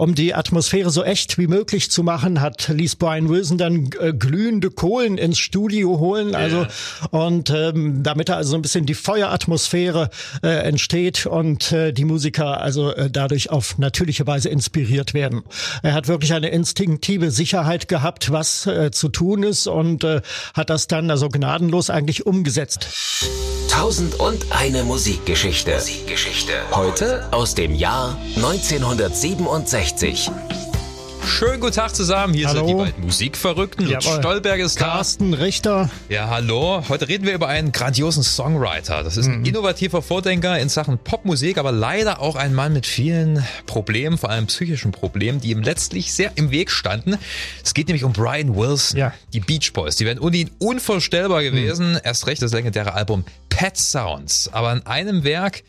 Um die Atmosphäre so echt wie möglich zu machen, hat ließ Brian Wilson dann äh, glühende Kohlen ins Studio holen, also und ähm, damit da also ein bisschen die Feueratmosphäre äh, entsteht und äh, die Musiker also äh, dadurch auf natürliche Weise inspiriert werden. Er hat wirklich eine instinktive Sicherheit gehabt, was äh, zu tun ist und äh, hat das dann also gnadenlos eigentlich umgesetzt. Tausend und eine Musikgeschichte. Musikgeschichte. Heute aus dem Jahr 1967. 360. Schönen guten Tag zusammen. Hier Hallo. sind die beiden Musikverrückten. Jawohl. Stolberg ist da. Carsten Richter, Ja, hallo. Heute reden wir über einen grandiosen Songwriter. Das ist Mhm. ein innovativer Vordenker in Sachen Popmusik, aber leider auch ein Mann mit vielen Problemen, vor allem psychischen Problemen, die ihm letztlich sehr im Weg standen. Es geht nämlich um Brian Wilson. Ja. Mhm. Die Beach Boys. Die wären ohne ihn unvorstellbar gewesen. Erst recht das legendäre Album Pet Sounds. Aber in einem Werk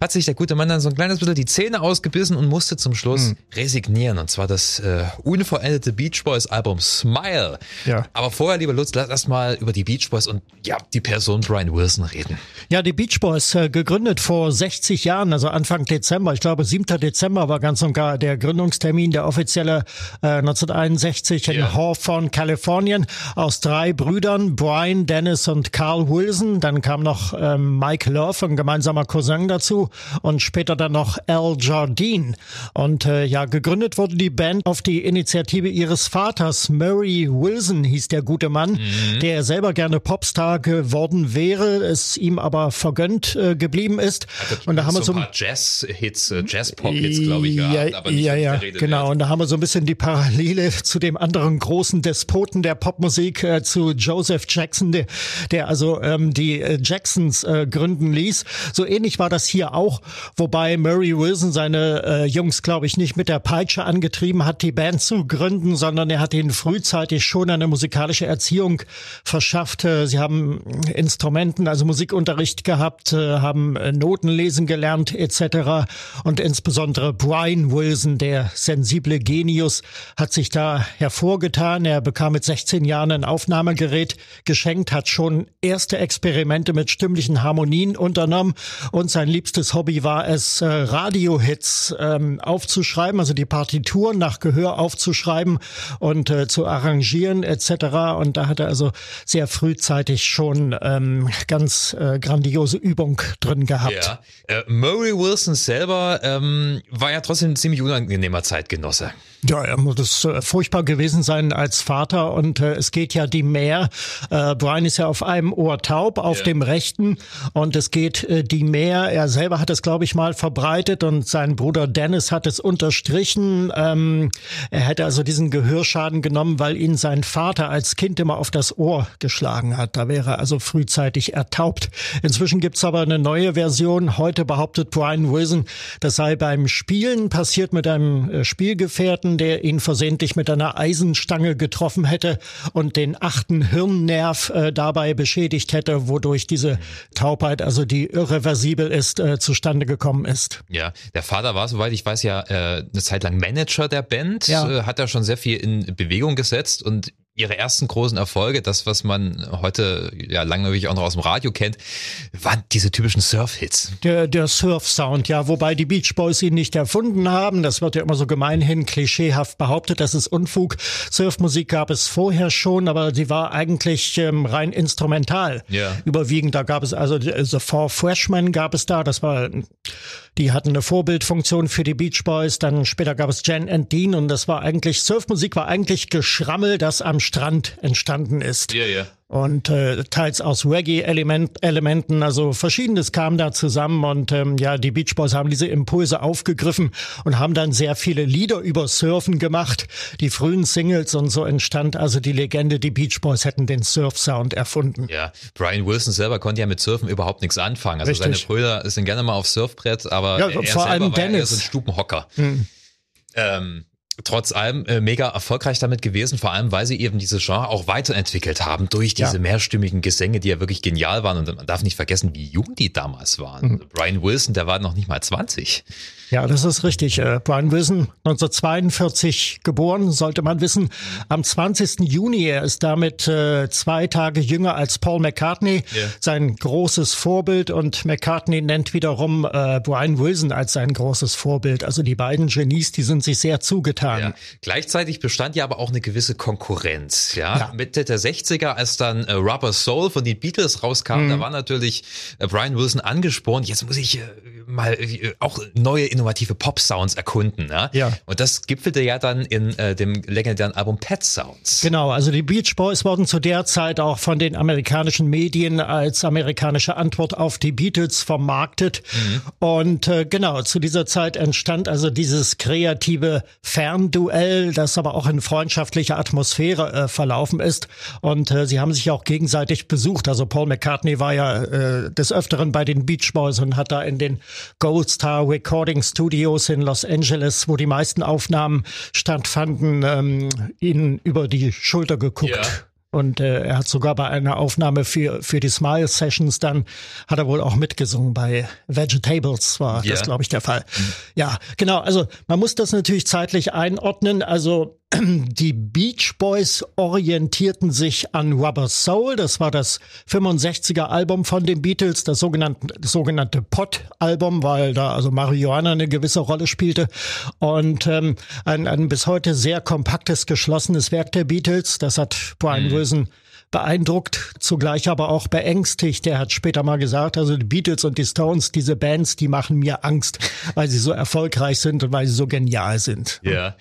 hat sich der gute Mann dann so ein kleines bisschen die Zähne ausgebissen und musste zum Schluss Mhm. resignieren. Und zwar das äh, unvollendete Beach Boys Album Smile. Ja. Aber vorher, lieber Lutz, lass erst mal über die Beach Boys und ja, die Person Brian Wilson reden. Ja, die Beach Boys, äh, gegründet vor 60 Jahren, also Anfang Dezember. Ich glaube, 7. Dezember war ganz und gar der Gründungstermin, der offizielle äh, 1961 in Ja. Hawthorne, Kalifornien, aus drei Brüdern, Brian, Dennis und Carl Wilson. Dann kam noch ähm, Mike Love, ein gemeinsamer Cousin dazu und später dann noch Al Jardine. Und äh, ja, gegründet wurde die Band auf die Initiative ihres Vaters, Murray Wilson hieß der gute Mann, der selber gerne Popstar geworden wäre, es ihm aber vergönnt äh, geblieben ist. Und da haben wir so ein paar Jazz-Hits, äh, Jazz-Pop-Hits, glaube ich, gehabt, ja, aber nicht ja, ja, genau. wert. Und da haben wir so ein bisschen die Parallele zu dem anderen großen Despoten der Popmusik, äh, zu Joseph Jackson, der, der also ähm, die äh, Jacksons äh, gründen ließ. So ähnlich war das hier auch, wobei Murray Wilson seine äh, Jungs, glaube ich, nicht mit der Peitsche angetrieben hat, die Band zu gründen, sondern er hat ihnen frühzeitig schon eine musikalische Erziehung verschafft. Äh, Sie haben Instrumenten, also Musikunterricht gehabt, äh, haben äh, Noten lesen gelernt etc. Und insbesondere Brian Wilson, der sensible Genius, hat sich da hervorgetan. Er bekam mit 16 Jahren ein Aufnahmegerät geschenkt, hat schon erste Experimente mit stimmlichen Harmonien unternommen und sein liebstes Hobby war es, Radiohits ähm, aufzuschreiben, also die Partituren nach Gehör aufzuschreiben und äh, zu arrangieren etc. Und da hat er also sehr frühzeitig schon ähm, ganz äh, grandiose Übung drin gehabt. Ja. Äh, Murray Wilson selber ähm, war ja trotzdem ein ziemlich unangenehmer Zeitgenosse. Ja, er muss es äh, furchtbar gewesen sein als Vater und äh, es geht ja die Mehr. Äh, Brian ist ja auf einem Ohr taub, auf Ja. dem rechten und es geht äh, die Mehr. Er selber hat es, glaube ich, mal verbreitet und sein Bruder Dennis hat es unterstrichen. Ähm, er hätte also diesen Gehörschaden genommen, weil ihn sein Vater als Kind immer auf das Ohr geschlagen hat. Da wäre er also frühzeitig ertaubt. Inzwischen gibt's aber eine neue Version. Heute behauptet Brian Wilson, das sei beim Spielen passiert mit einem äh, Der ihn versehentlich mit einer Eisenstange getroffen hätte und den achten Hirnnerv äh, dabei beschädigt hätte, wodurch diese Taubheit, also die irreversibel ist, äh, zustande gekommen ist. Ja, der Vater war, soweit ich weiß, ja äh, eine Zeit lang Manager der Band, Ja. äh, hat da schon sehr viel in Bewegung gesetzt und ihre ersten großen Erfolge, das, was man heute ja langweilig auch noch aus dem Radio kennt, waren diese typischen Surf-Hits. Der, der Surf-Sound, ja, wobei die Beach Boys ihn nicht erfunden haben. Das wird ja immer so gemeinhin klischeehaft behauptet, das ist Unfug. Surfmusik gab es vorher schon, aber sie war eigentlich ähm, rein instrumental. Ja. Überwiegend, da gab es also die- The Four Freshmen gab es da, das war, die hatten eine Vorbildfunktion für die Beach Boys. Dann später gab es Jan and Dean und das war eigentlich, Surfmusik war eigentlich Geschrammel, das am Strand entstanden ist Ja, ja. Und äh, teils aus Reggae-Elementen, also verschiedenes kam da zusammen und ähm, ja, die Beach Boys haben diese Impulse aufgegriffen und haben dann sehr viele Lieder über Surfen gemacht, die frühen Singles und so entstand also die Legende, die Beach Boys hätten den Surf-Sound erfunden. Ja, Brian Wilson selber konnte ja mit Surfen überhaupt nichts anfangen. Also Richtig. seine Brüder sind gerne mal aufs Surfbrett, aber Ja, vor allem war ja eher Dennis. so ein Stubenhocker. Hm. Ähm, trotz allem äh, mega erfolgreich damit gewesen, vor allem weil sie eben diese Genre auch weiterentwickelt haben durch diese ja. mehrstimmigen Gesänge, die ja wirklich genial waren. Und man darf nicht vergessen, wie jung die damals waren. Mhm. Brian Wilson, der war noch nicht mal 20. Ja, das ist richtig. Äh, Brian Wilson, 1942 geboren, sollte man wissen. Am 20. Juni, er ist damit äh, zwei Tage jünger als Paul McCartney, yeah. sein großes Vorbild. Und McCartney nennt wiederum äh, Brian Wilson als sein großes Vorbild. Also die beiden Genies, die sind sich sehr zugetan. Ja. Gleichzeitig bestand ja aber auch eine gewisse Konkurrenz. Ja, ja. Mitte der 60er, als dann äh, Rubber Soul von den Beatles rauskam, mhm. da war natürlich äh, Brian Wilson angespornt. Jetzt muss ich äh, mal äh, auch neue innovative Pop-Sounds erkunden. Ne? Ja. Und das gipfelte ja dann in äh, dem legendären Album Pet Sounds. Genau, also die Beach Boys wurden zu der Zeit auch von den amerikanischen Medien als amerikanische Antwort auf die Beatles vermarktet. Mhm. Und äh, genau, zu dieser Zeit entstand also dieses kreative Fernduell, das aber auch in freundschaftlicher Atmosphäre äh, verlaufen ist. Und äh, sie haben sich auch gegenseitig besucht. Also Paul McCartney war ja äh, des Öfteren bei den Beach Boys und hat da in den Gold Star Recording Studios in Los Angeles, wo die meisten Aufnahmen stattfanden, ähm, ihnen über die Schulter geguckt. Ja. Und äh, er hat sogar bei einer Aufnahme für, für die Smile Sessions dann, hat er wohl auch mitgesungen. Bei Vegetables war yeah. das, glaube ich, der Fall. Mhm. Ja, genau. Also man muss das natürlich zeitlich einordnen. Also die Beach Boys orientierten sich an Rubber Soul. Das war das 65er Album von den Beatles, das sogenannte, das sogenannte Pot-Album, weil da also Marihuana eine gewisse Rolle spielte. Und ähm, ein, ein bis heute sehr kompaktes, geschlossenes Werk der Beatles. Das hat Brian mhm. Wilson beeindruckt, zugleich aber auch beängstigt. Er hat später mal gesagt, also die Beatles und die Stones, diese Bands, die machen mir Angst, weil sie so erfolgreich sind und weil sie so genial sind. Ja.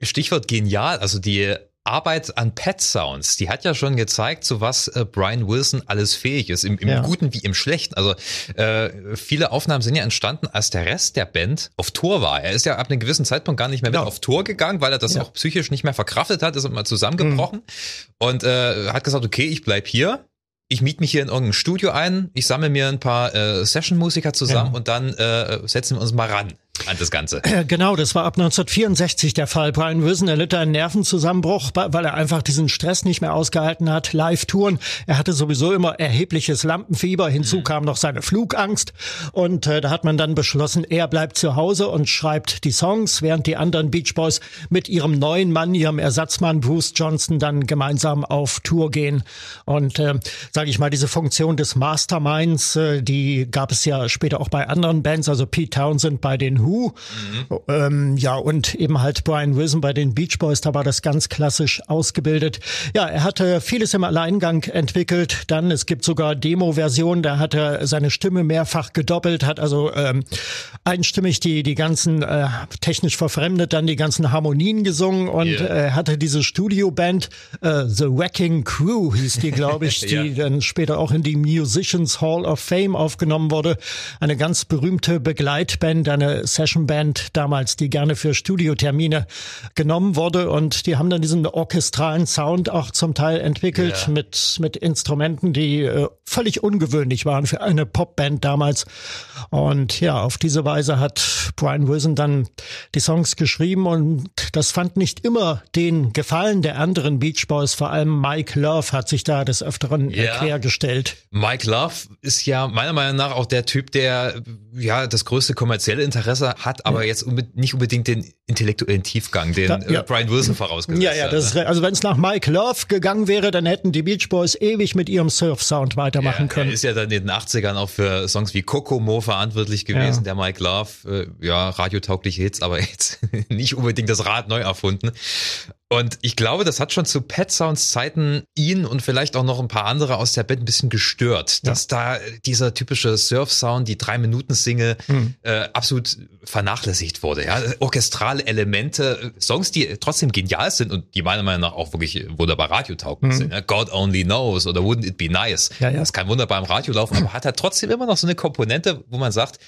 Stichwort genial, also die Arbeit an Pet Sounds, die hat ja schon gezeigt, zu was äh, Brian Wilson alles fähig ist, im, im ja. Guten wie im Schlechten. Also äh, viele Aufnahmen sind ja entstanden, als der Rest der Band auf Tour war. Er ist ja ab einem gewissen Zeitpunkt gar nicht mehr genau. mit auf Tour gegangen, weil er das ja. auch psychisch nicht mehr verkraftet hat, ist mal zusammengebrochen mhm. und äh, hat gesagt, okay, ich bleib hier ich miete mich hier in irgendein Studio ein, ich sammle mir ein paar äh, Session-Musiker zusammen ja. und dann äh, setzen wir uns mal ran an das Ganze. Genau, das war ab 1964 der Fall. Brian Wilson erlitt einen Nervenzusammenbruch, weil er einfach diesen Stress nicht mehr ausgehalten hat. Live-Touren. Er hatte sowieso immer erhebliches Lampenfieber. Hinzu mhm. kam noch seine Flugangst. Und äh, da hat man dann beschlossen, er bleibt zu Hause und schreibt die Songs, während die anderen Beach Boys mit ihrem neuen Mann, ihrem Ersatzmann Bruce Johnson dann gemeinsam auf Tour gehen. Und äh, sage ich mal, diese Funktion des Masterminds, äh, die gab es ja später auch bei anderen Bands, also Pete Townsend bei den Who. Mhm. Ähm, ja, und eben halt Brian Wilson bei den Beach Boys, da war das ganz klassisch ausgebildet. Ja, er hatte vieles im Alleingang entwickelt. Dann, es gibt sogar Demo-Versionen, da hat er seine Stimme mehrfach gedoppelt, hat also ähm, einstimmig die, die ganzen, äh, technisch verfremdet, dann die ganzen Harmonien gesungen und yeah. äh, hatte diese Studioband, äh, The Wrecking Crew hieß die, glaube ich, die ja. dann später auch in die Musicians Hall of Fame aufgenommen wurde. Eine ganz berühmte Begleitband, eine Sessionband damals, die gerne für Studiotermine genommen wurde und die haben dann diesen orchestralen Sound auch zum Teil entwickelt ja. mit, mit Instrumenten, die äh, völlig ungewöhnlich waren für eine Popband damals. Und ja, auf diese Weise hat Brian Wilson dann die Songs geschrieben und das fand nicht immer den Gefallen der anderen Beach Boys, vor allem Mike Love hat sich da des Öfteren ja. quergestellt. Mike Love ist ja meiner Meinung nach auch der Typ, der ja das größte kommerzielle Interesse hat, aber ja. jetzt nicht unbedingt den intellektuellen Tiefgang, den da, ja. Brian Wilson vorausgesetzt hat. Ja, ja, das ist, also wenn es nach Mike Love gegangen wäre, dann hätten die Beach Boys ewig mit ihrem Surf-Sound weitermachen können. Er ist ja dann in den 80ern auch für Songs wie Kokomo verantwortlich gewesen, der Mike Love, äh, ja, radiotaugliche Hits, aber jetzt nicht unbedingt das Rad neu erfunden. Und ich glaube, das hat schon zu Pet Sounds Zeiten ihn und vielleicht auch noch ein paar andere aus der Band ein bisschen gestört, dass da dieser typische Surf-Sound, die drei Minuten Single, mhm. äh, absolut vernachlässigt wurde. Ja? Orchestrale Elemente, Songs, die trotzdem genial sind und die meiner Meinung nach auch wirklich wunderbar radiotauglich mhm. sind. Ja? God Only Knows oder Wouldn't It Be Nice. Ja, ja. Das kann wunderbar im Radio laufen, aber hat er trotzdem immer noch so eine Komponente, wo man sagt,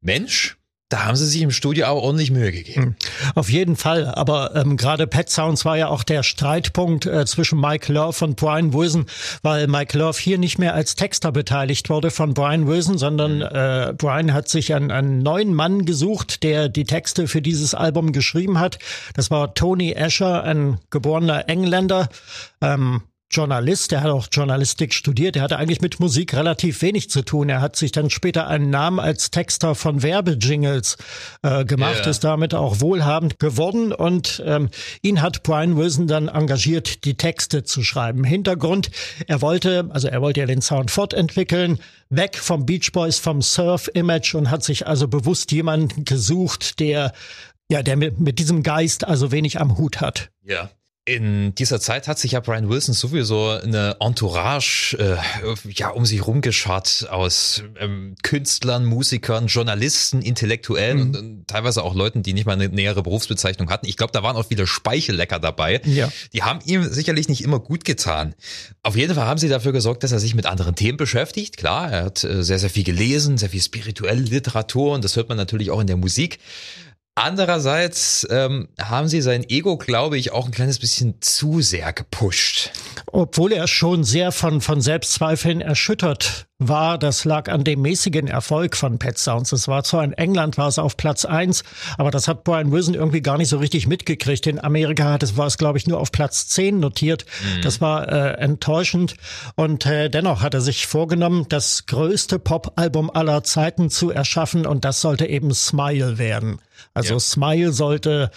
Mensch, da haben sie sich im Studio auch ordentlich Mühe gegeben. Hm. Auf jeden Fall. Aber ähm, gerade Pet Sounds war ja auch der Streitpunkt äh, zwischen Mike Love und Brian Wilson, weil Mike Love hier nicht mehr als Texter beteiligt wurde von Brian Wilson, sondern mhm. äh, Brian hat sich einen, einen neuen Mann gesucht, der die Texte für dieses Album geschrieben hat. Das war Tony Asher, ein geborener Engländer. Ähm, Journalist, der hat auch Journalistik studiert, der hatte eigentlich mit Musik relativ wenig zu tun. Er hat sich dann später einen Namen als Texter von Werbejingles äh, gemacht, yeah. ist damit auch wohlhabend geworden und ähm, ihn hat Brian Wilson dann engagiert, die Texte zu schreiben. Hintergrund, er wollte, also er wollte ja den Sound fortentwickeln, weg vom Beach Boys, vom Surf-Image und hat sich also bewusst jemanden gesucht, der ja, der mit, mit diesem Geist also wenig am Hut hat. Ja. In dieser Zeit hat sich ja Brian Wilson sowieso eine Entourage äh, ja um sich rumgeschart aus ähm, Künstlern, Musikern, Journalisten, Intellektuellen mhm. und, und, teilweise auch Leuten, die nicht mal eine nähere Berufsbezeichnung hatten. Ich glaube, da waren auch viele Speichellecker dabei. Ja. Die haben ihm sicherlich nicht immer gut getan. Auf jeden Fall haben sie dafür gesorgt, dass er sich mit anderen Themen beschäftigt. Klar, er hat äh, sehr, sehr viel gelesen, sehr viel spirituelle Literatur und das hört man natürlich auch in der Musik. Andererseits ähm, haben sie sein Ego, glaube ich, auch ein kleines bisschen zu sehr gepusht. Obwohl er schon sehr von, von Selbstzweifeln erschüttert war, das lag an dem mäßigen Erfolg von Pet Sounds. Es war zwar in England, war es auf Platz eins, aber das hat Brian Wilson irgendwie gar nicht so richtig mitgekriegt. In Amerika hat es, war es, glaube ich, nur auf Platz zehn notiert. Mhm. Das war äh, enttäuschend. Und äh, dennoch hat er sich vorgenommen, das größte Pop-Album aller Zeiten zu erschaffen und das sollte eben Smile werden. Also ja. Smile sollte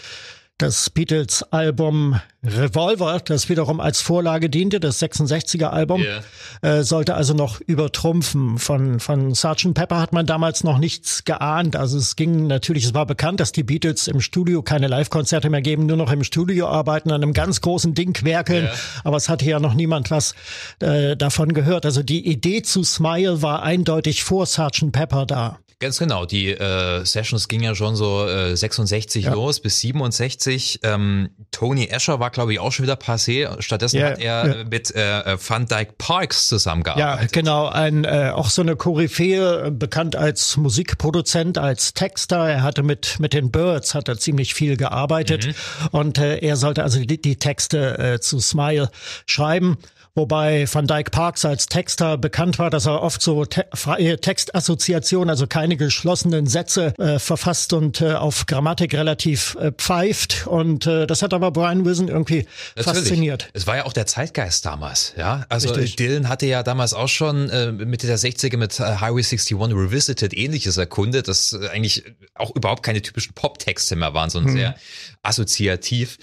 das Beatles-Album Revolver, das wiederum als Vorlage diente, das 66er-Album, yeah. äh, sollte also noch übertrumpfen. Von, von Sgt. Pepper hat man damals noch nichts geahnt. Also es ging natürlich, es war bekannt, dass die Beatles im Studio keine Live-Konzerte mehr geben, nur noch im Studio arbeiten, an einem ganz großen Ding werkeln. Yeah. Aber es hatte ja noch niemand was äh, davon gehört. Also die Idee zu Smile war eindeutig vor Sgt. Pepper da. Ganz genau. Die äh, Sessions gingen ja schon so äh, 66 ja. los bis 67. Ähm, Tony Escher war, glaube ich, auch schon wieder passé. Stattdessen ja, hat er ja. mit äh, Van Dyke Parks zusammengearbeitet. Ja, genau. Ein, äh, auch so eine Koryphäe, bekannt als Musikproduzent, als Texter. Er hatte mit, mit den Birds hat er ziemlich viel gearbeitet. Mhm. Und äh, er sollte also die, die Texte äh, zu Smile schreiben wobei Van Dyke Parks als Texter bekannt war, dass er oft so te freie Textassoziationen, also keine geschlossenen Sätze äh, verfasst und äh, auf Grammatik relativ äh, pfeift. Und äh, das hat aber Brian Wilson irgendwie Natürlich. fasziniert. Es war ja auch der Zeitgeist damals, ja. Also Richtig. Dylan hatte ja damals auch schon äh, Mitte der 60er mit äh, Highway 61 Revisited ähnliches erkundet, das äh, eigentlich auch überhaupt keine typischen Pop-Texte mehr waren, sondern hm. sehr assoziativ.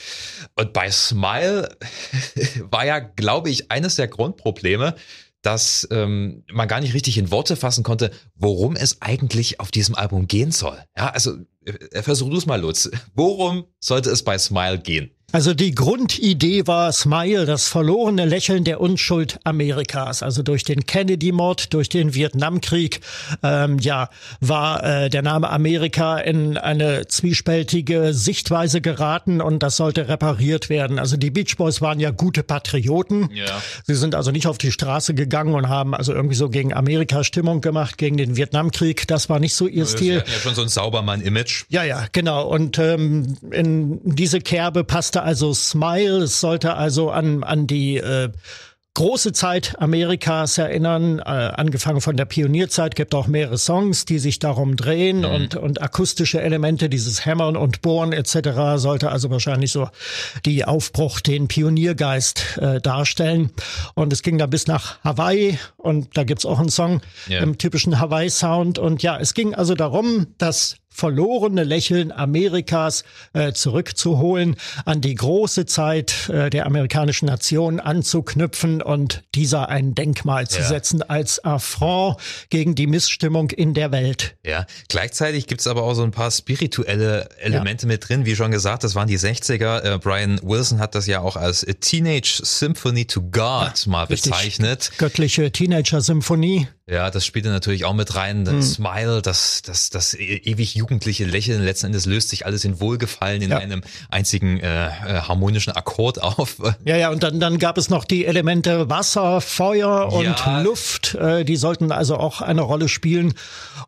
Und bei Smile war ja, glaube ich, eines der Grundprobleme, dass ähm, man gar nicht richtig in Worte fassen konnte, worum es eigentlich auf diesem Album gehen soll. Ja, also äh, versuch du es mal, Lutz. Worum sollte es bei Smile gehen? Also die Grundidee war Smile, das verlorene Lächeln der Unschuld Amerikas. Also durch den Kennedy-Mord, durch den Vietnamkrieg, ähm, ja, war äh, der Name Amerika in eine zwiespältige Sichtweise geraten und das sollte repariert werden. Also die Beach Boys waren ja gute Patrioten. Ja. Sie sind also nicht auf die Straße gegangen und haben also irgendwie so gegen Amerika Stimmung gemacht, gegen den Vietnamkrieg. Das war nicht so ihr Stil. Ja schon so ein Saubermann-Image. Ja, ja, genau. Und ähm, in diese Kerbe passte musste also Smile, es sollte also an, an die äh, große Zeit Amerikas erinnern, äh, angefangen von der Pionierzeit, gibt auch mehrere Songs, die sich darum drehen mhm. und, und akustische Elemente, dieses Hämmern und Bohren etc. sollte also wahrscheinlich so die Aufbruch, den Pioniergeist äh, darstellen. Und es ging dann bis nach Hawaii und da gibt's auch einen Song yeah. im typischen Hawaii-Sound. Und ja, es ging also darum, dass verlorene Lächeln Amerikas äh, zurückzuholen, an die große Zeit äh, der amerikanischen Nation anzuknüpfen und dieser ein Denkmal zu ja. setzen als Affront gegen die Missstimmung in der Welt. Ja, gleichzeitig gibt's aber auch so ein paar spirituelle Elemente ja. mit drin. Wie schon gesagt, das waren die 60er. Äh, Brian Wilson hat das ja auch als Teenage Symphony to God ja, mal bezeichnet. Richtig. Göttliche Teenager-Symphonie. Ja, das spielte natürlich auch mit rein. Das hm. Smile, das, das, das e-, ewig jugendliche Lächeln. Letzten Endes löst sich alles in Wohlgefallen in ja. einem einzigen äh, äh, harmonischen Akkord auf. Ja, ja, und dann, dann gab es noch die Elemente Wasser, Feuer und ja. Luft. Äh, die sollten also auch eine Rolle spielen.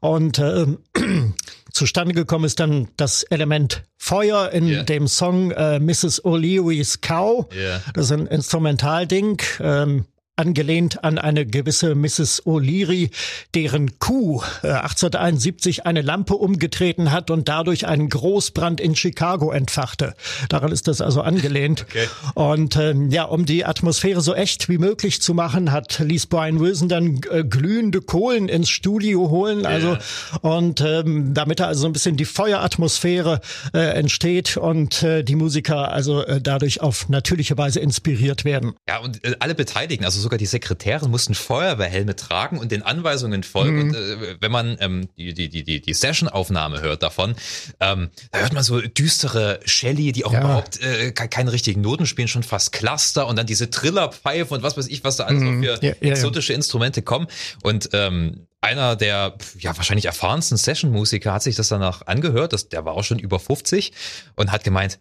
Und äh, zustande gekommen ist dann das Element Feuer in yeah. dem Song äh, Mrs. O'Leary's Cow. Yeah. Das ist ein Instrumentalding. Ähm, angelehnt an eine gewisse Mrs. O'Leary, deren Kuh äh, 1871 eine Lampe umgetreten hat und dadurch einen Großbrand in Chicago entfachte. Daran ist das also angelehnt. Okay. Und ähm, ja, um die Atmosphäre so echt wie möglich zu machen, hat ließ Brian Wilson dann äh, glühende Kohlen ins Studio holen. Also yeah. und ähm, damit da also ein bisschen die Feueratmosphäre äh, entsteht und äh, die Musiker also äh, dadurch auf natürliche Weise inspiriert werden. Ja, und äh, alle Beteiligten, also sogar die Sekretäre mussten Feuerwehrhelme tragen und den Anweisungen folgen. Mhm. Und äh, wenn man ähm, die, die, die, die Session-Aufnahme hört davon, ähm, da hört man so düstere Shelly, die auch ja. überhaupt äh, keine richtigen Noten spielen, schon fast Cluster und dann diese Trillerpfeife und was weiß ich, was da alles mhm. für ja, ja, exotische Instrumente kommen. Und ähm, einer der ja wahrscheinlich erfahrensten Session-Musiker hat sich das danach angehört, das, der war auch schon über 50 und hat gemeint,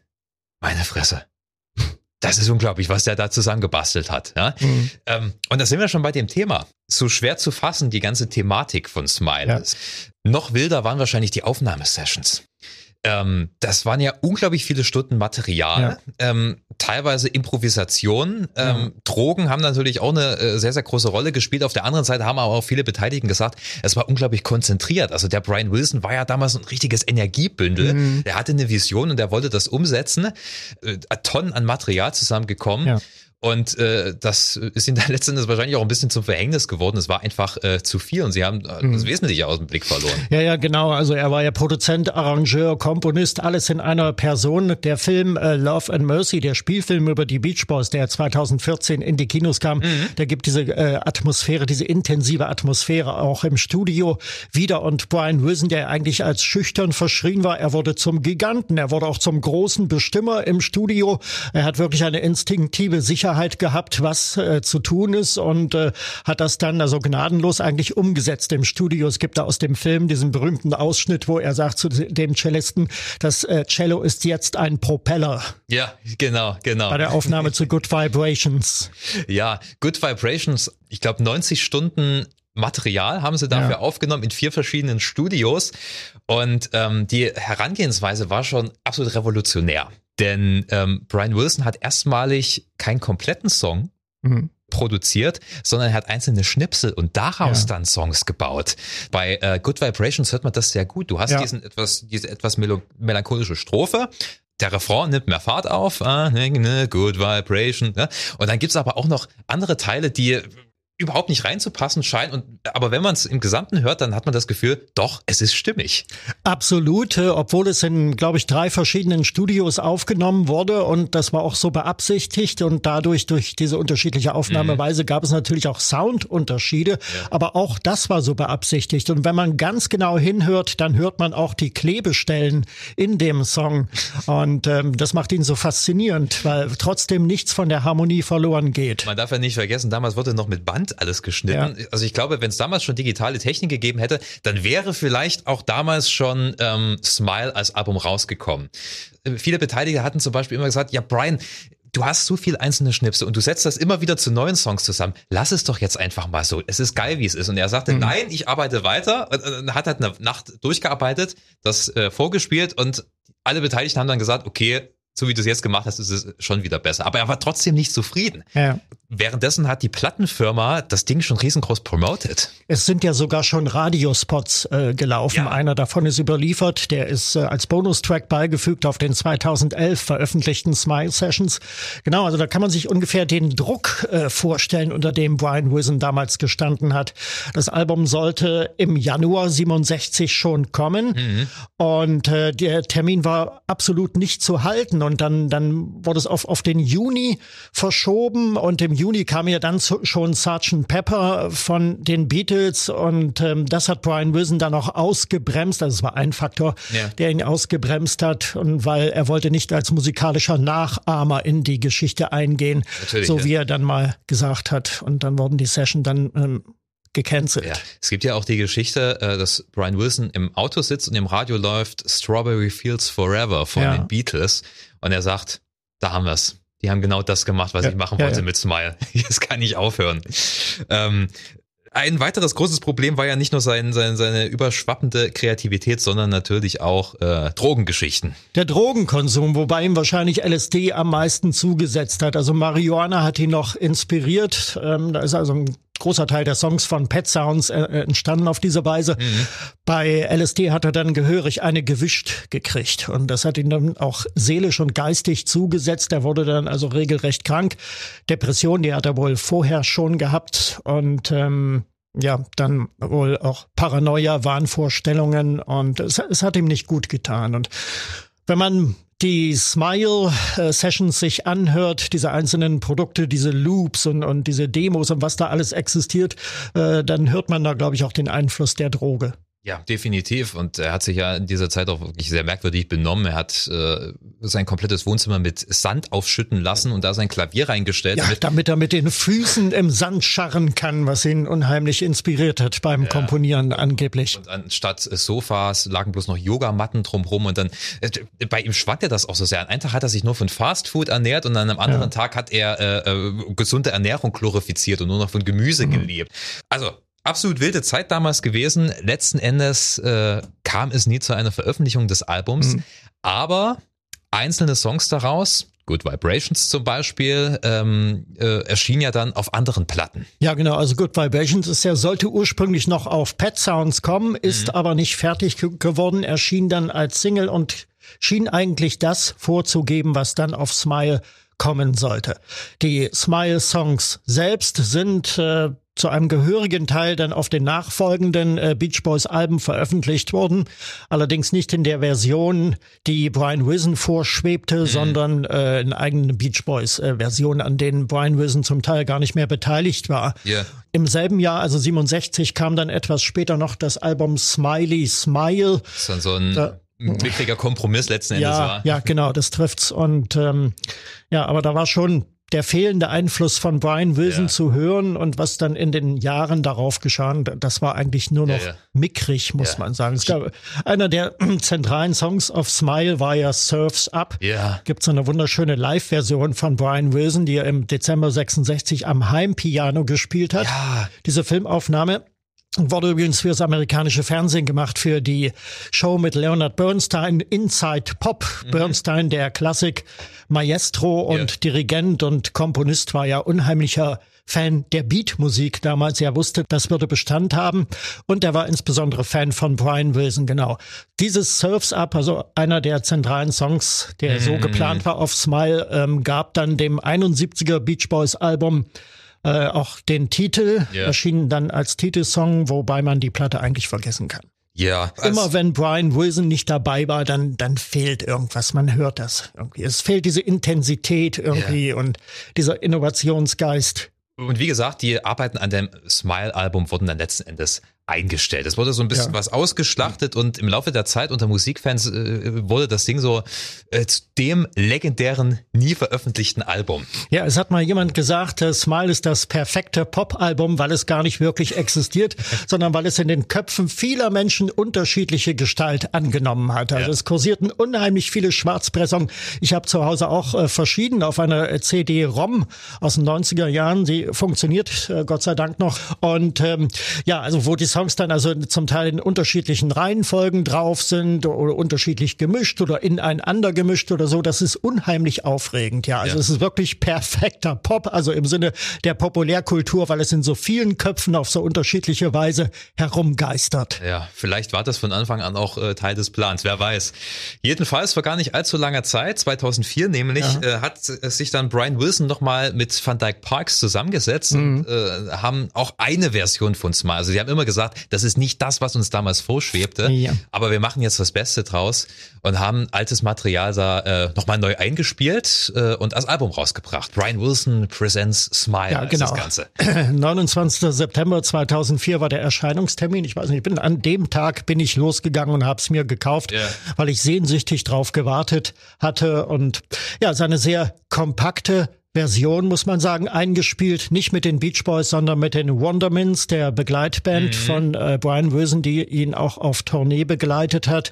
meine Fresse, das ist unglaublich, was der da zusammengebastelt hat. Ja? Mhm. Ähm, und da sind wir schon bei dem Thema. So schwer zu fassen, die ganze Thematik von Smile ja. Noch wilder waren wahrscheinlich die Aufnahmesessions. Ähm, das waren ja unglaublich viele Stunden Material, ja. ähm, teilweise Improvisation. Ähm, ja. Drogen haben natürlich auch eine äh, sehr, sehr große Rolle gespielt. Auf der anderen Seite haben aber auch viele Beteiligten gesagt, es war unglaublich konzentriert. Also der Brian Wilson war ja damals ein richtiges Energiebündel. Mhm. Der hatte eine Vision und der wollte das umsetzen. Äh, Tonnen an Material zusammengekommen. Ja. Und äh, das ist ihnen dann letztendlich wahrscheinlich auch ein bisschen zum Verhängnis geworden. Es war einfach äh, zu viel und sie haben äh, das mhm. Wesentliche aus dem Blick verloren. Ja, ja, genau. Also er war ja Produzent, Arrangeur, Komponist, alles in einer Person. Der Film äh, Love and Mercy, der Spielfilm über die Beach Boys, der 2014 in die Kinos kam, mhm. der gibt diese äh, Atmosphäre, diese intensive Atmosphäre auch im Studio wieder. Und Brian Wilson, der eigentlich als schüchtern verschrien war, er wurde zum Giganten, er wurde auch zum großen Bestimmer im Studio. Er hat wirklich eine instinktive Sicherheit Sicherheit gehabt, was äh, zu tun ist und äh, hat das dann also gnadenlos eigentlich umgesetzt im Studio. Es gibt da aus dem Film diesen berühmten Ausschnitt, wo er sagt zu dem Cellisten, das äh, Cello ist jetzt ein Propeller. Ja, genau, genau. Bei der Aufnahme zu Good Vibrations. Ja, Good Vibrations, ich glaube 90 Stunden Material haben sie dafür ja. aufgenommen in vier verschiedenen Studios. Und ähm, die Herangehensweise war schon absolut revolutionär. Denn ähm, Brian Wilson hat erstmalig keinen kompletten Song mhm. produziert, sondern er hat einzelne Schnipsel und daraus ja. dann Songs gebaut. Bei äh, Good Vibrations hört man das sehr gut. Du hast ja. diesen etwas, diese etwas melancholische Strophe, der Refrain nimmt mehr Fahrt auf, ah, ne, ne, Good Vibration. Ne? Und dann gibt's aber auch noch andere Teile, die überhaupt nicht reinzupassen scheint. Und, aber wenn man es im Gesamten hört, dann hat man das Gefühl, doch, es ist stimmig. Absolut, äh, obwohl es in, glaube ich, drei verschiedenen Studios aufgenommen wurde und das war auch so beabsichtigt und dadurch durch diese unterschiedliche Aufnahmeweise mhm. gab es natürlich auch Soundunterschiede, ja. aber auch das war so beabsichtigt. Und wenn man ganz genau hinhört, dann hört man auch die Klebestellen in dem Song und ähm, das macht ihn so faszinierend, weil trotzdem nichts von der Harmonie verloren geht. Man darf ja nicht vergessen, damals wurde noch mit Band Hand alles geschnitten. Ja. Also ich glaube, wenn es damals schon digitale Technik gegeben hätte, dann wäre vielleicht auch damals schon ähm, Smile als Album rausgekommen. Äh, viele Beteiligte hatten zum Beispiel immer gesagt, ja Brian, du hast so viel einzelne Schnipse und du setzt das immer wieder zu neuen Songs zusammen. Lass es doch jetzt einfach mal so. Es ist geil, wie es ist. Und er sagte, mhm. nein, ich arbeite weiter. Und hat halt eine Nacht durchgearbeitet, das äh, vorgespielt und alle Beteiligten haben dann gesagt, okay, so wie du es jetzt gemacht hast, ist es schon wieder besser. Aber er war trotzdem nicht zufrieden. Ja. Währenddessen hat die Plattenfirma das Ding schon riesengroß promoted. Es sind ja sogar schon Radiospots äh, gelaufen. Ja. Einer davon ist überliefert. Der ist äh, als Bonustrack beigefügt auf den 2011 veröffentlichten Smile Sessions. Genau, also da kann man sich ungefähr den Druck äh, vorstellen, unter dem Brian Wilson damals gestanden hat. Das Album sollte im Januar 67 schon kommen mhm. und äh, der Termin war absolut nicht zu halten und dann, dann wurde es auf, auf den Juni verschoben und im Juni kam ja dann schon Sgt. Pepper von den Beatles und ähm, das hat Brian Wilson dann auch ausgebremst. Also es war ein Faktor, ja. der ihn ausgebremst hat und weil er wollte nicht als musikalischer Nachahmer in die Geschichte eingehen, Natürlich, so ja. wie er dann mal gesagt hat. Und dann wurden die Session dann ähm, gecancelt. Ja. Es gibt ja auch die Geschichte, äh, dass Brian Wilson im Auto sitzt und im Radio läuft Strawberry Fields Forever von ja. den Beatles und er sagt, da haben wir's. Die haben genau das gemacht, was ja, ich machen wollte ja, mit Smile. Jetzt kann ich aufhören. Ähm, ein weiteres großes Problem war ja nicht nur sein, sein, seine überschwappende Kreativität, sondern natürlich auch äh, Drogengeschichten. Der Drogenkonsum, wobei ihm wahrscheinlich LSD am meisten zugesetzt hat. Also Marihuana hat ihn noch inspiriert. Ähm, da ist also ein großer Teil der Songs von Pet Sounds äh, äh entstanden auf diese Weise. Mhm. Bei LSD hat er dann gehörig eine gewischt gekriegt und das hat ihn dann auch seelisch und geistig zugesetzt. Er wurde dann also regelrecht krank. Depression, die hat er wohl vorher schon gehabt und ähm, ja, dann wohl auch Paranoia, Wahnvorstellungen und es, es hat ihm nicht gut getan. Und wenn man die Smile-Sessions sich anhört, diese einzelnen Produkte, diese Loops und, und diese Demos und was da alles existiert, äh, dann hört man da, glaube ich, auch den Einfluss der Droge. Ja, definitiv. Und er hat sich ja in dieser Zeit auch wirklich sehr merkwürdig benommen. Er hat äh, sein komplettes Wohnzimmer mit Sand aufschütten lassen und da sein Klavier reingestellt. Ja, damit, damit er mit den Füßen im Sand scharren kann, was ihn unheimlich inspiriert hat beim ja. Komponieren angeblich. Und anstatt Sofas lagen bloß noch Yogamatten drumherum und dann äh, bei ihm schwankt er das auch so sehr. An einem Tag hat er sich nur von Fastfood ernährt und an einem anderen ja. Tag hat er äh, äh, gesunde Ernährung glorifiziert und nur noch von Gemüse mhm. gelebt. Also absolut wilde Zeit damals gewesen. Letzten Endes äh, kam es nie zu einer Veröffentlichung des Albums, mhm. aber einzelne Songs daraus, Good Vibrations zum Beispiel, ähm, äh, erschien ja dann auf anderen Platten. Ja, genau. Also Good Vibrations ist ja, sollte ursprünglich noch auf Pet Sounds kommen, ist mhm. aber nicht fertig geworden, erschien dann als Single und schien eigentlich das vorzugeben, was dann auf Smile kommen sollte. Die Smile-Songs selbst sind äh, zu einem gehörigen Teil dann auf den nachfolgenden äh, Beach Boys Alben veröffentlicht worden. Allerdings nicht in der Version, die Brian Wilson vorschwebte, mhm. sondern äh, in eigenen Beach Boys äh, Versionen, an denen Brian Wilson zum Teil gar nicht mehr beteiligt war. Yeah. Im selben Jahr, also 67, kam dann etwas später noch das Album Smiley Smile. Das ist dann so ein da, mickriger Kompromiss letzten Endes ja, war. Ja, genau, das trifft's. Und ähm, ja, aber da war schon der fehlende Einfluss von Brian Wilson ja. zu hören und was dann in den Jahren darauf geschah, das war eigentlich nur noch ja, ja. mickrig, muss man sagen. Gab, einer der zentralen Songs auf Smile war ja Surfs Up. Ja. Gibt so eine wunderschöne Live-Version von Brian Wilson, die er im Dezember 66 am Heimpiano gespielt hat. Ja. Diese Filmaufnahme Wurde übrigens fürs amerikanische Fernsehen gemacht, für die Show mit Leonard Bernstein, Inside Pop. Mhm. Bernstein, der Klassik Maestro und yeah. Dirigent und Komponist, war ja unheimlicher Fan der Beatmusik damals. Er wusste, das würde Bestand haben. Und er war insbesondere Fan von Brian Wilson, genau. Dieses Surfs Up, also einer der zentralen Songs, der mm. so mhm. geplant war auf Smile, ähm, gab dann dem 71er Beach Boys Album äh, auch den Titel, yeah. erschienen dann als Titelsong, wobei man die Platte eigentlich vergessen kann. Ja. Immer wenn Brian Wilson nicht dabei war, dann, dann fehlt irgendwas. Man hört das irgendwie. Es fehlt diese Intensität irgendwie yeah. und dieser Innovationsgeist. Und wie gesagt, die Arbeiten an dem Smile-Album wurden dann letzten Endes eingestellt. Es wurde so ein bisschen ja. was ausgeschlachtet und im Laufe der Zeit unter Musikfans äh, wurde das Ding so äh, zu dem legendären, nie veröffentlichten Album. Ja, es hat mal jemand gesagt, äh, Smile ist das perfekte Pop-Album, weil es gar nicht wirklich existiert, sondern weil es in den Köpfen vieler Menschen unterschiedliche Gestalt angenommen hat. Also ja. es kursierten unheimlich viele Schwarzpressungen. Ich habe zu Hause auch äh, verschieden auf einer CD-ROM aus den 90er Jahren. Die funktioniert äh, Gott sei Dank noch. Und ähm, ja, also wo die Songs dann also zum Teil in unterschiedlichen Reihenfolgen drauf sind oder unterschiedlich gemischt oder ineinander gemischt oder so. Das ist unheimlich aufregend. Ja, also ja. es ist wirklich perfekter Pop, also im Sinne der Populärkultur, weil es in so vielen Köpfen auf so unterschiedliche Weise herumgeistert. Ja, vielleicht war das von Anfang an auch äh, Teil des Plans, wer weiß. Jedenfalls vor gar nicht allzu langer Zeit, 2004 nämlich, ja. äh, hat sich dann Brian Wilson nochmal mit Van Dyke Parks zusammengesetzt mhm. und äh, haben auch eine Version von Smile. Also sie haben immer gesagt, gesagt, das ist nicht das, was uns damals vorschwebte, ja. aber wir machen jetzt das Beste draus und haben altes Material da äh, nochmal neu eingespielt äh, und als Album rausgebracht. Brian Wilson Presents Smile ja, genau. das Ganze. 29. September 2004 war der Erscheinungstermin. Ich weiß nicht, ich bin an dem Tag bin ich losgegangen und habe es mir gekauft, yeah. weil ich sehnsüchtig drauf gewartet hatte und ja, seine sehr kompakte Version, muss man sagen, eingespielt, nicht mit den Beach Boys, sondern mit den Wondermins, der Begleitband mhm. von äh, Brian Wilson, die ihn auch auf Tournee begleitet hat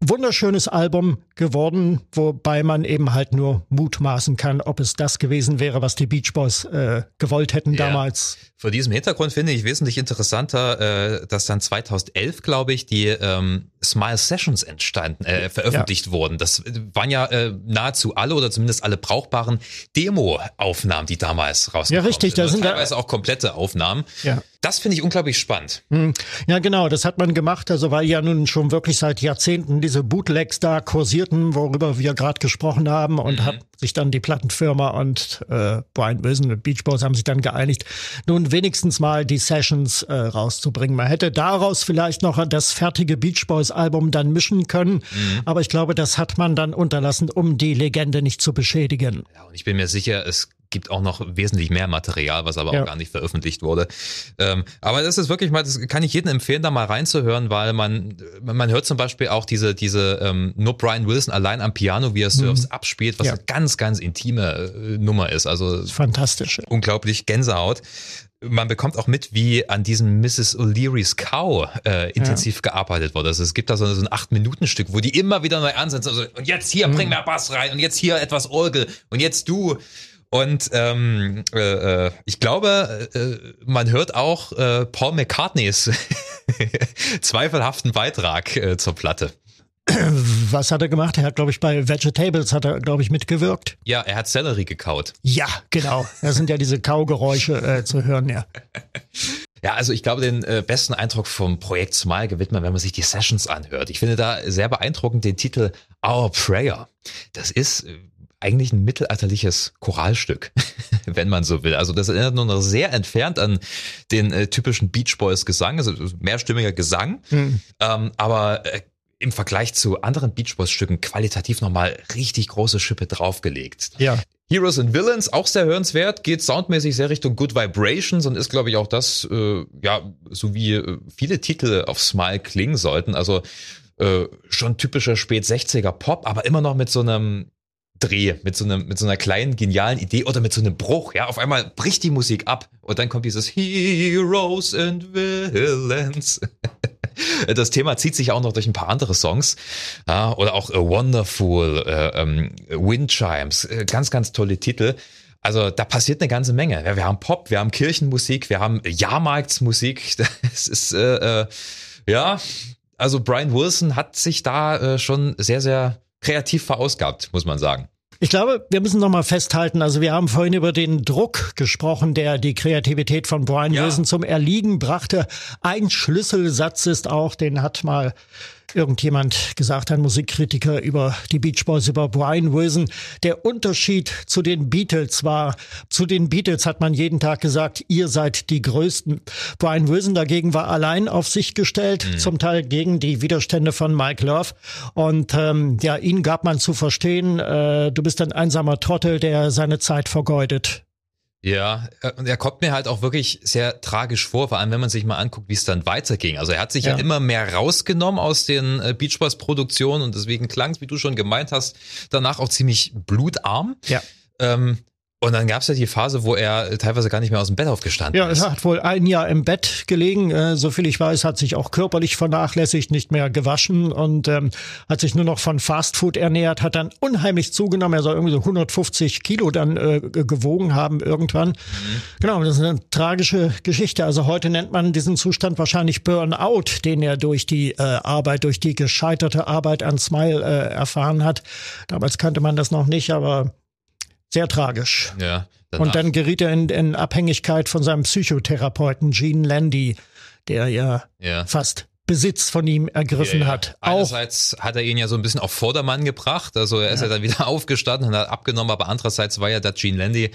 wunderschönes Album geworden, wobei man eben halt nur mutmaßen kann, ob es das gewesen wäre, was die Beach Boys äh, gewollt hätten ja. damals. Vor diesem Hintergrund finde ich wesentlich interessanter, äh, dass dann 2011, glaube ich, die ähm, Smile Sessions entstanden, äh, veröffentlicht ja. wurden. Das waren ja äh, nahezu alle oder zumindest alle brauchbaren Demo-Aufnahmen, die damals rausgekommen Ja, richtig. Da sind teilweise auch komplette Aufnahmen. Ja. Das finde ich unglaublich spannend. Hm. Ja, genau. Das hat man gemacht. Also weil ja nun schon wirklich seit Jahrzehnten diese Bootlegs da kursierten, worüber wir gerade gesprochen haben und mhm. hat sich dann die Plattenfirma und äh, Brian Wilson und Beach Boys haben sich dann geeinigt, nun wenigstens mal die Sessions äh, rauszubringen. Man hätte daraus vielleicht noch das fertige Beach Boys Album dann mischen können, mhm. aber ich glaube, das hat man dann unterlassen, um die Legende nicht zu beschädigen. Ja, und ich bin mir sicher, es gibt auch noch wesentlich mehr Material, was aber ja. auch gar nicht veröffentlicht wurde. Ähm, aber das ist wirklich mal, das kann ich jedem empfehlen, da mal reinzuhören, weil man, man hört zum Beispiel auch diese, diese ähm, nur Brian Wilson allein am Piano, wie er Surfs mhm. abspielt, was ja. eine ganz, ganz intime äh, Nummer ist. Also fantastisch. Unglaublich Gänsehaut man bekommt auch mit, wie an diesem Mrs. O'Leary's Cow äh, intensiv ja. gearbeitet wurde. Also es gibt da so, so ein acht-Minuten-Stück, wo die immer wieder neu ansetzen. Also, und jetzt hier, bring mehr Bass rein und jetzt hier etwas Orgel und jetzt du. Und ähm, äh, äh, ich glaube, äh, man hört auch äh, Paul McCartneys zweifelhaften Beitrag äh, zur Platte. Was hat er gemacht? Er hat, glaube ich, bei Vegetables hat er, glaube ich, mitgewirkt. Ja, er hat Sellerie gekaut. Ja, genau. Da sind ja diese Kaugeräusche äh, zu hören, ja. Ja, also ich glaube, den äh, besten Eindruck vom Projekt Smile gewinnt man, wenn man sich die Sessions anhört. Ich finde da sehr beeindruckend den Titel Our Prayer. Das ist äh, eigentlich ein mittelalterliches Choralstück, wenn man so will. Also das erinnert nur noch sehr entfernt an den äh, typischen Beach Boys Gesang, also mehrstimmiger Gesang, mhm. ähm, aber äh, im Vergleich zu anderen Beach Boys Stücken qualitativ nochmal richtig große Schippe draufgelegt. Ja. Heroes and Villains, auch sehr hörenswert, geht soundmäßig sehr Richtung Good Vibrations und ist, glaube ich, auch das, äh, ja, so wie äh, viele Titel auf Smile klingen sollten. Also äh, schon typischer spät 60er Pop, aber immer noch mit so einem Dreh, mit so, einem, mit so einer kleinen, genialen Idee oder mit so einem Bruch. Ja, auf einmal bricht die Musik ab und dann kommt dieses Heroes and Villains. Das Thema zieht sich auch noch durch ein paar andere Songs. Ja, oder auch A Wonderful, äh, ähm, Wind Chimes, äh, ganz, ganz tolle Titel. Also da passiert eine ganze Menge. Ja, wir haben Pop, wir haben Kirchenmusik, wir haben Jahrmarktsmusik. Das ist, äh, äh, ja, also Brian Wilson hat sich da äh, schon sehr, sehr kreativ verausgabt, muss man sagen. Ich glaube, wir müssen noch mal festhalten, also wir haben vorhin über den Druck gesprochen, der die Kreativität von Brian ja. Wilson zum Erliegen brachte. Ein Schlüsselsatz ist auch, den hat mal irgendjemand gesagt, ein Musikkritiker über die Beach Boys, über Brian Wilson. Der Unterschied zu den Beatles war, zu den Beatles hat man jeden Tag gesagt, ihr seid die Größten. Brian Wilson dagegen war allein auf sich gestellt, mhm. zum Teil gegen die Widerstände von Mike Love. Und ähm, ja, ihn gab man zu verstehen, äh, du bist ein einsamer Trottel, der seine Zeit vergeudet. Ja, äh, und er kommt mir halt auch wirklich sehr tragisch vor, vor allem wenn man sich mal anguckt, wie es dann weiterging. Also er hat sich ja, ja immer mehr rausgenommen aus den äh, Beach Boys Produktionen und deswegen klang es, wie du schon gemeint hast, danach auch ziemlich blutarm. Ja. Ähm, und dann gab es ja die Phase, wo er teilweise gar nicht mehr aus dem Bett aufgestanden ja, ist. Ja, er hat wohl ein Jahr im Bett gelegen. Äh, so viel ich weiß, hat sich auch körperlich vernachlässigt, nicht mehr gewaschen und ähm, hat sich nur noch von Fastfood ernährt, hat dann unheimlich zugenommen. Er soll irgendwie so 150 Kilo dann äh, gewogen haben irgendwann. Mhm. Genau, das ist eine tragische Geschichte. Also heute nennt man diesen Zustand wahrscheinlich Burnout, den er durch die äh, Arbeit, durch die gescheiterte Arbeit an Smile äh, erfahren hat. Damals kannte man das noch nicht, aber sehr tragisch. Ja. Und dann geriet er in, in Abhängigkeit von seinem Psychotherapeuten Gene Landy, der ja, ja. fast Besitz von ihm ergriffen ja, ja. hat. Einerseits auch, hat er ihn ja so ein bisschen auf Vordermann gebracht, also er ist ja, ja dann wieder aufgestanden und hat abgenommen, aber andererseits war ja der Gene Landy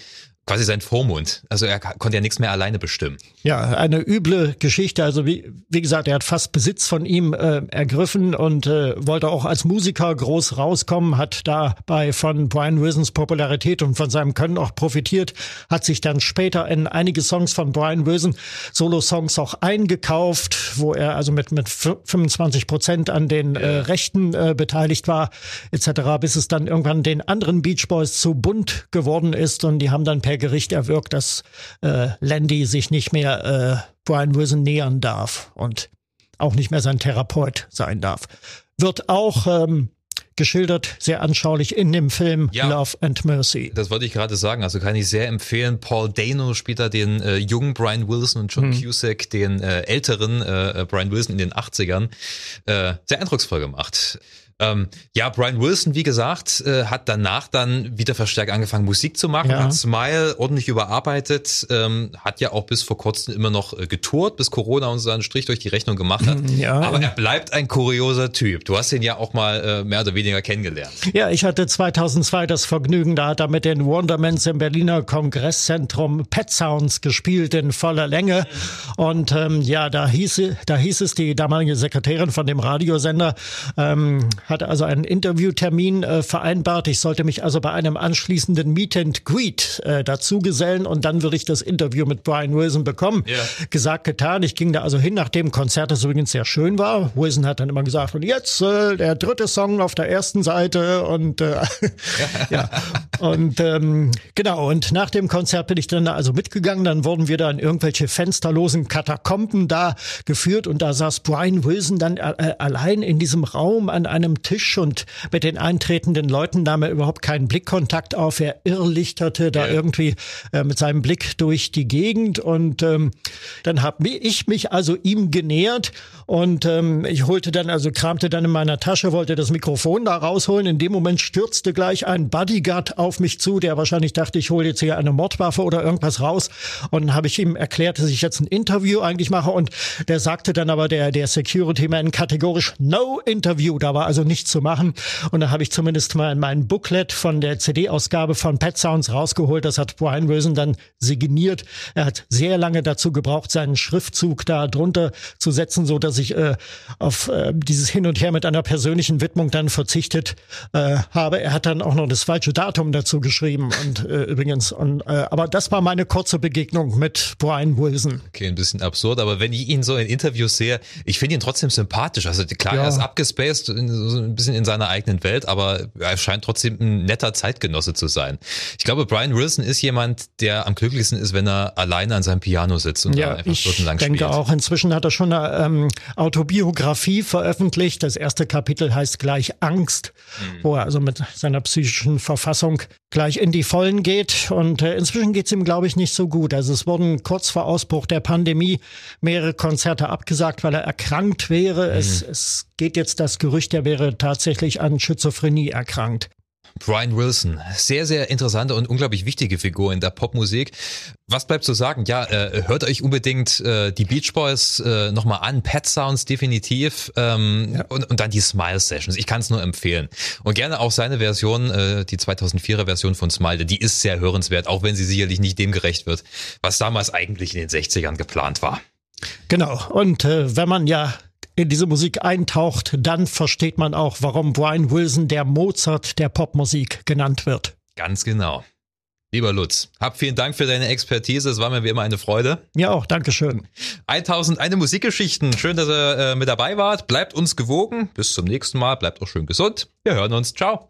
quasi sein Vormund. Also er konnte ja nichts mehr alleine bestimmen. Ja, eine üble Geschichte. Also wie, wie gesagt, er hat fast Besitz von ihm äh, ergriffen und äh, wollte auch als Musiker groß rauskommen, hat dabei von Brian Wilsons Popularität und von seinem Können auch profitiert, hat sich dann später in einige Songs von Brian Wilson, Solo-Songs auch eingekauft, wo er also mit, mit 25 Prozent an den äh, Rechten äh, beteiligt war, etc., bis es dann irgendwann den anderen Beach Boys zu bunt geworden ist und die haben dann per Gericht erwirkt, dass äh, Landy sich nicht mehr äh, Brian Wilson nähern darf und auch nicht mehr sein Therapeut sein darf. Wird auch ähm, geschildert, sehr anschaulich in dem Film ja, Love and Mercy. Das wollte ich gerade sagen, also kann ich sehr empfehlen. Paul Dano spielt da den äh, jungen Brian Wilson und John hm. Cusack den äh, älteren äh, Brian Wilson in den 80ern. Äh, sehr eindrucksvoll gemacht. Ähm, ja, Brian Wilson, wie gesagt, äh, hat danach dann wieder verstärkt angefangen, Musik zu machen, ja. hat Smile ordentlich überarbeitet, ähm, hat ja auch bis vor kurzem immer noch äh, getourt, bis Corona uns seinen Strich durch die Rechnung gemacht hat. Ja. Aber er bleibt ein kurioser Typ. Du hast ihn ja auch mal äh, mehr oder weniger kennengelernt. Ja, ich hatte 2002 das Vergnügen, da hat er mit den Wondermans im Berliner Kongresszentrum Pet Sounds gespielt in voller Länge. Und ähm, ja, da hieß, da hieß es, die damalige Sekretärin von dem Radiosender ähm, hatte also einen Interviewtermin äh, vereinbart. Ich sollte mich also bei einem anschließenden Meet and Greet äh, dazu gesellen und dann würde ich das Interview mit Brian Wilson bekommen. Yeah. Gesagt, getan. Ich ging da also hin, nachdem Konzert das übrigens sehr schön war. Wilson hat dann immer gesagt, und jetzt äh, der dritte Song auf der ersten Seite und äh, ja. Und ähm, genau, und nach dem Konzert bin ich dann da also mitgegangen. Dann wurden wir da in irgendwelche fensterlosen Katakomben da geführt und da saß Brian Wilson dann äh, allein in diesem Raum an einem Tisch und mit den eintretenden Leuten nahm er überhaupt keinen Blickkontakt auf. Er irrlichterte da ja. irgendwie äh, mit seinem Blick durch die Gegend und ähm, dann habe ich mich also ihm genähert und ähm, ich holte dann, also kramte dann in meiner Tasche, wollte das Mikrofon da rausholen. In dem Moment stürzte gleich ein Bodyguard auf mich zu, der wahrscheinlich dachte, ich hole jetzt hier eine Mordwaffe oder irgendwas raus. Und dann habe ich ihm erklärt, dass ich jetzt ein Interview eigentlich mache. Und der sagte dann aber, der, der Security-Man kategorisch, no Interview. Da war also nichts zu machen. Und da habe ich zumindest mal mein Booklet von der CD-Ausgabe von Pet Sounds rausgeholt. Das hat Brian Wilson dann signiert. Er hat sehr lange dazu gebraucht, seinen Schriftzug da drunter zu setzen, so dass ich äh, auf äh, dieses Hin und Her mit einer persönlichen Widmung dann verzichtet äh, habe. Er hat dann auch noch das falsche Datum dazu geschrieben und äh, übrigens. Und, äh, aber das war meine kurze Begegnung mit Brian Wilson. Okay, ein bisschen absurd, aber wenn ich ihn so in Interviews sehe, ich finde ihn trotzdem sympathisch. Also klar, ja. er ist abgespaced, so ein bisschen in seiner eigenen Welt, aber er scheint trotzdem ein netter Zeitgenosse zu sein. Ich glaube, Brian Wilson ist jemand, der am glücklichsten ist, wenn er alleine an seinem Piano sitzt und ja, einfach stundenlang spielt. Ich denke auch, inzwischen hat er schon eine ähm, Autobiografie veröffentlicht. Das erste Kapitel heißt gleich Angst, mhm. wo er also mit seiner psychischen Verfassung gleich in die Vollen geht. Und äh, inzwischen geht's ihm, glaube ich, nicht so gut. Also es wurden kurz vor Ausbruch der Pandemie mehrere Konzerte abgesagt, weil er erkrankt wäre. Mhm. Es, es geht jetzt das Gerücht, er wäre tatsächlich an Schizophrenie erkrankt. Brian Wilson, sehr, sehr interessante und unglaublich wichtige Figur in der Popmusik. Was bleibt zu sagen? Ja, äh, hört euch unbedingt äh, die Beach Boys äh, nochmal an, Pet Sounds definitiv ähm, ja. und, und dann die Smile Sessions. Ich kann es nur empfehlen. Und gerne auch seine Version, äh, die 2004er Version von Smile, die ist sehr hörenswert, auch wenn sie sicherlich nicht dem gerecht wird, was damals eigentlich in den 60ern geplant war. Genau. Und äh, wenn man ja in diese Musik eintaucht, dann versteht man auch, warum Brian Wilson der Mozart der Popmusik genannt wird. Ganz genau. Lieber Lutz, hab vielen Dank für deine Expertise. Es war mir wie immer eine Freude. Ja, auch. Dankeschön. 1001 Musikgeschichten. Schön, dass ihr äh, mit dabei wart. Bleibt uns gewogen. Bis zum nächsten Mal. Bleibt auch schön gesund. Wir hören uns. Ciao.